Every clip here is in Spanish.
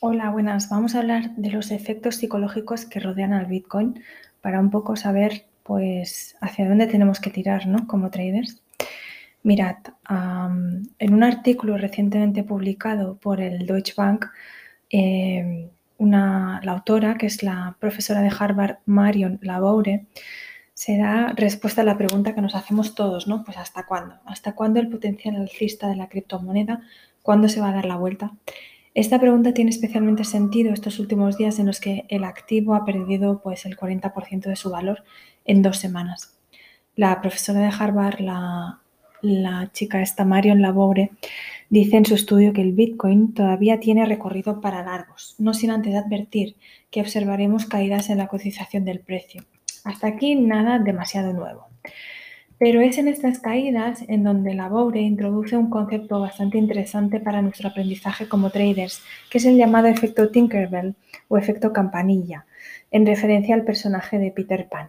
Hola, buenas. Vamos a hablar de los efectos psicológicos que rodean al Bitcoin para un poco saber pues hacia dónde tenemos que tirar, ¿no? Como traders. Mirad, en un artículo recientemente publicado por el Deutsche Bank, em, una, la autora, que es la profesora de Harvard, Marion Laboure, se da respuesta a la pregunta que nos hacemos todos, ¿no? Pues ¿hasta cuándo? ¿Hasta cuándo el potencial alcista de la criptomoneda? ¿Cuándo se va a dar la vuelta? Esta pregunta tiene especialmente sentido estos últimos días en los que el activo ha perdido pues, el 40% de su valor en dos semanas. La profesora de Harvard, la, la chica esta Marion Labore, dice en su estudio que el Bitcoin todavía tiene recorrido para largos, no sin antes advertir que observaremos caídas en la cotización del precio. Hasta aquí nada demasiado nuevo. Pero es en estas caídas en donde la Boure introduce un concepto bastante interesante para nuestro aprendizaje como traders, que es el llamado efecto Tinkerbell o efecto campanilla, en referencia al personaje de Peter Pan.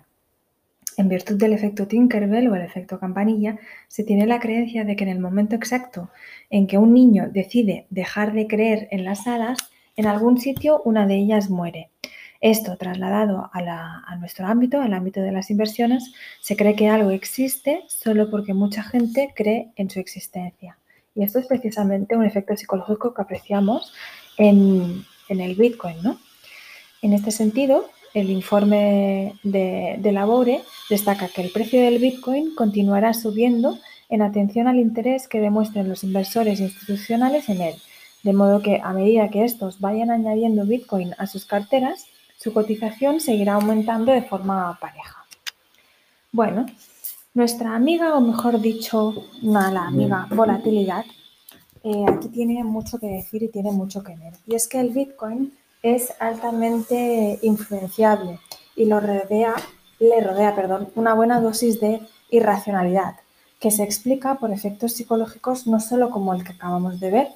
En virtud del efecto Tinkerbell o el efecto campanilla, se tiene la creencia de que en el momento exacto en que un niño decide dejar de creer en las hadas, en algún sitio una de ellas muere. Esto trasladado a, nuestro ámbito, al ámbito de las inversiones, se cree que algo existe solo porque mucha gente cree en su existencia. Y esto es precisamente un efecto psicológico que apreciamos en, el Bitcoin. ¿no? En este sentido, el informe de, de Labore destaca que el precio del Bitcoin continuará subiendo en atención al interés que demuestren los inversores institucionales en él, de modo que a medida que estos vayan añadiendo Bitcoin a sus carteras, su cotización seguirá aumentando de forma pareja. Bueno, nuestra amiga, o mejor dicho, la amiga volatilidad, eh, aquí tiene mucho que decir y tiene mucho que ver. Y es que el Bitcoin es altamente influenciable y lo rodea, le rodea perdón, una buena dosis de irracionalidad, que se explica por efectos psicológicos no solo como el que acabamos de ver,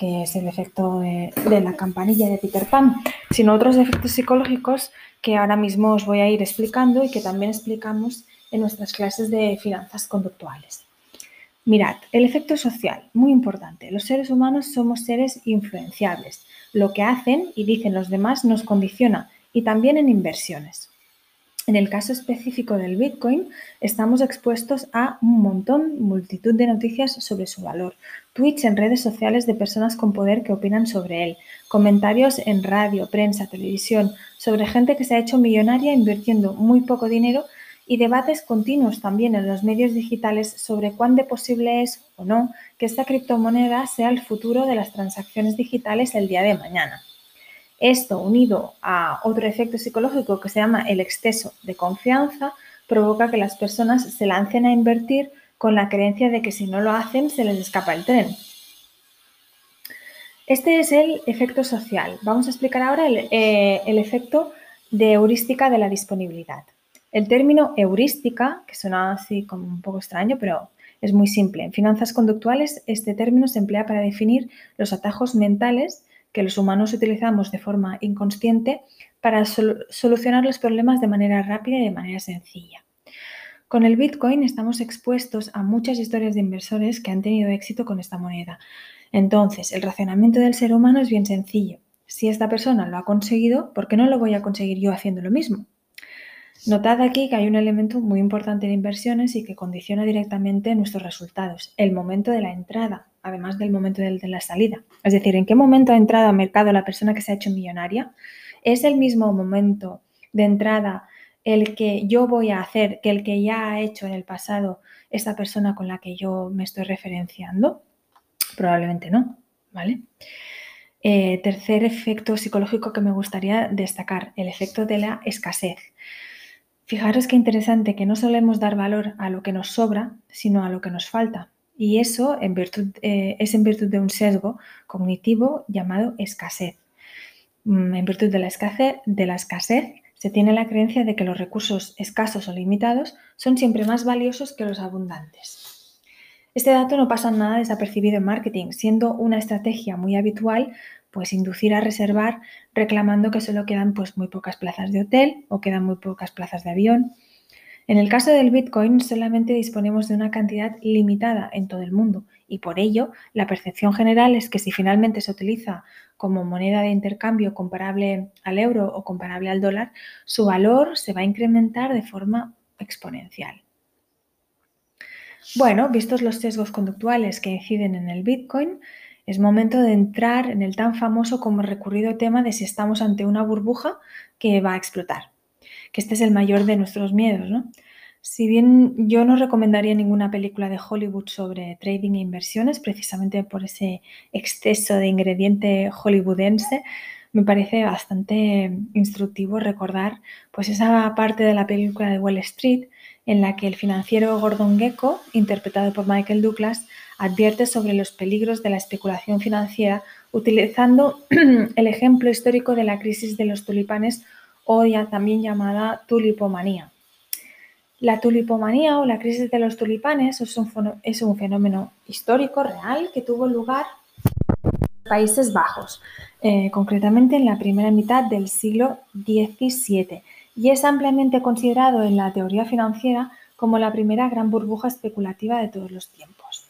que es el efecto de, la campanilla de Peter Pan, sino otros efectos psicológicos que ahora mismo os voy a ir explicando y que también explicamos en nuestras clases de finanzas conductuales. Mirad, el efecto social, muy importante. Los seres humanos somos seres influenciables. Lo que hacen y dicen los demás nos condiciona y también en inversiones. En el caso específico del Bitcoin, estamos expuestos a un montón, multitud de noticias sobre su valor, tweets en redes sociales de personas con poder que opinan sobre él, comentarios en radio, prensa, televisión, sobre gente que se ha hecho millonaria invirtiendo muy poco dinero y debates continuos también en los medios digitales sobre cuán de posible es o no que esta criptomoneda sea el futuro de las transacciones digitales el día de mañana. Esto, unido a otro efecto psicológico que se llama el exceso de confianza, provoca que las personas se lancen a invertir con la creencia de que si no lo hacen se les escapa el tren. Este es el efecto social. Vamos a explicar ahora el, eh, efecto de heurística de la disponibilidad. El término heurística, que suena así como un poco extraño, pero es muy simple. En finanzas conductuales, este término se emplea para definir los atajos mentales que los humanos utilizamos de forma inconsciente para solucionar los problemas de manera rápida y de manera sencilla. Con el Bitcoin estamos expuestos a muchas historias de inversores que han tenido éxito con esta moneda. Entonces, el racionamiento del ser humano es bien sencillo. Si esta persona lo ha conseguido, ¿por qué no lo voy a conseguir yo haciendo lo mismo? Notad aquí que hay un elemento muy importante en inversiones y que condiciona directamente nuestros resultados, el momento de la entrada además del momento de, la salida. Es decir, ¿en qué momento ha entrado al mercado la persona que se ha hecho millonaria? ¿Es el mismo momento de entrada el que yo voy a hacer que el que ya ha hecho en el pasado esta persona con la que yo me estoy referenciando? Probablemente no, ¿vale? Eh, tercer efecto psicológico que me gustaría destacar, el efecto de la escasez. Fijaros qué interesante que no solemos dar valor a lo que nos sobra, sino a lo que nos falta. Y eso eh, es en virtud de un sesgo cognitivo llamado escasez. Mm, en virtud de la escasez, de la escasez se tiene la creencia de que los recursos escasos o limitados son siempre más valiosos que los abundantes. Este dato no pasa nada desapercibido en marketing, siendo una estrategia muy habitual pues inducir a reservar reclamando que solo quedan pues muy pocas plazas de hotel o quedan muy pocas plazas de avión en el caso del Bitcoin solamente disponemos de una cantidad limitada en todo el mundo y por ello la percepción general es que si finalmente se utiliza como moneda de intercambio comparable al euro o comparable al dólar, su valor se va a incrementar de forma exponencial. Bueno, vistos los sesgos conductuales que inciden en el Bitcoin, es momento de entrar en el tan famoso como recurrido tema de si estamos ante una burbuja que va a explotar, que este es el mayor de nuestros miedos, ¿no? Si bien yo no recomendaría ninguna película de Hollywood sobre trading e inversiones, precisamente por ese exceso de ingrediente hollywoodense, me parece bastante instructivo recordar pues esa parte de la película de Wall Street en la que el financiero Gordon Gecko, interpretado por Michael Douglas, advierte sobre los peligros de la especulación financiera utilizando el ejemplo histórico de la crisis de los tulipanes o ya también llamada tulipomanía. La tulipomanía o la crisis de los tulipanes es un, fenómeno histórico real que tuvo lugar en Países Bajos, eh, concretamente en la primera mitad del siglo XVII, y es ampliamente considerado en la teoría financiera como la primera gran burbuja especulativa de todos los tiempos.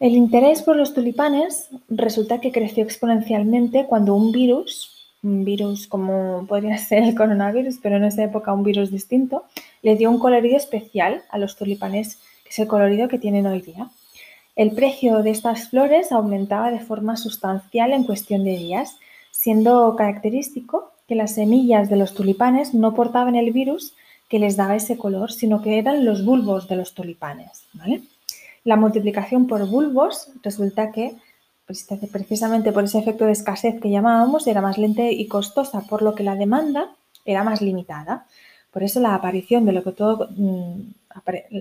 El interés por los tulipanes resulta que creció exponencialmente cuando un virus, un virus como podría ser el coronavirus, pero en esa época un virus distinto, le dio un colorido especial a los tulipanes, que es el colorido que tienen hoy día. El precio de estas flores aumentaba de forma sustancial en cuestión de días, siendo característico que las semillas de los tulipanes no portaban el virus que les daba ese color, sino que eran los bulbos de los tulipanes. La multiplicación por bulbos resulta que precisamente por ese efecto de escasez que llamábamos, era más lenta y costosa, por lo que la demanda era más limitada. Por eso la aparición de lo que todo, mm,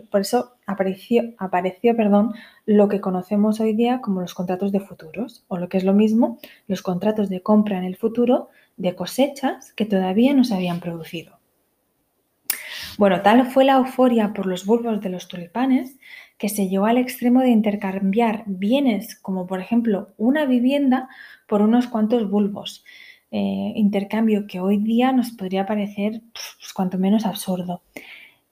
por eso apareció, apareció perdón, lo que conocemos hoy día como los contratos de futuros, o lo que es lo mismo, los contratos de compra en el futuro de cosechas que todavía no se habían producido. Bueno, tal fue la euforia por los bulbos de los tulipanes que se llevó al extremo de intercambiar bienes como por ejemplo una vivienda por unos cuantos bulbos. Eh, intercambio que hoy día nos podría parecer pues, cuanto menos absurdo.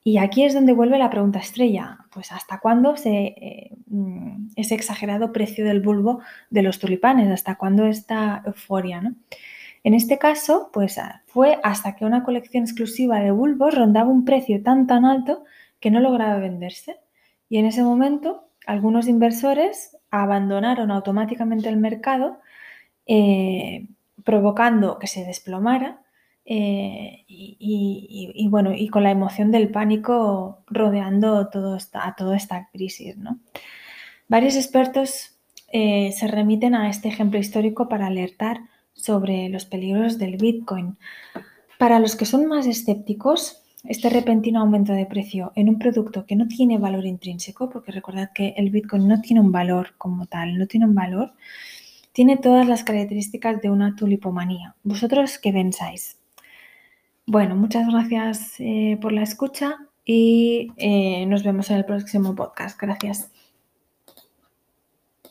Y aquí es donde vuelve la pregunta estrella, pues ¿hasta cuándo se, eh, mm, ese exagerado precio del bulbo de los tulipanes? ¿Hasta cuándo esta euforia? ¿no? En este caso, pues ah, fue hasta que una colección exclusiva de bulbos rondaba un precio tan tan alto que no lograba venderse. Y en ese momento, algunos inversores abandonaron automáticamente el mercado, eh, provocando que se desplomara eh, y, bueno, y con la emoción del pánico rodeando todo a toda esta crisis. Varios expertos eh, se remiten a este ejemplo histórico para alertar sobre los peligros del Bitcoin. Para los que son más escépticos, este repentino aumento de precio en un producto que no tiene valor intrínseco, porque recordad que el Bitcoin no tiene un valor como tal, no tiene un valor, tiene todas las características de una tulipomanía. ¿Vosotros qué pensáis? Bueno, muchas gracias eh, por la escucha y eh, nos vemos en el próximo podcast. Gracias.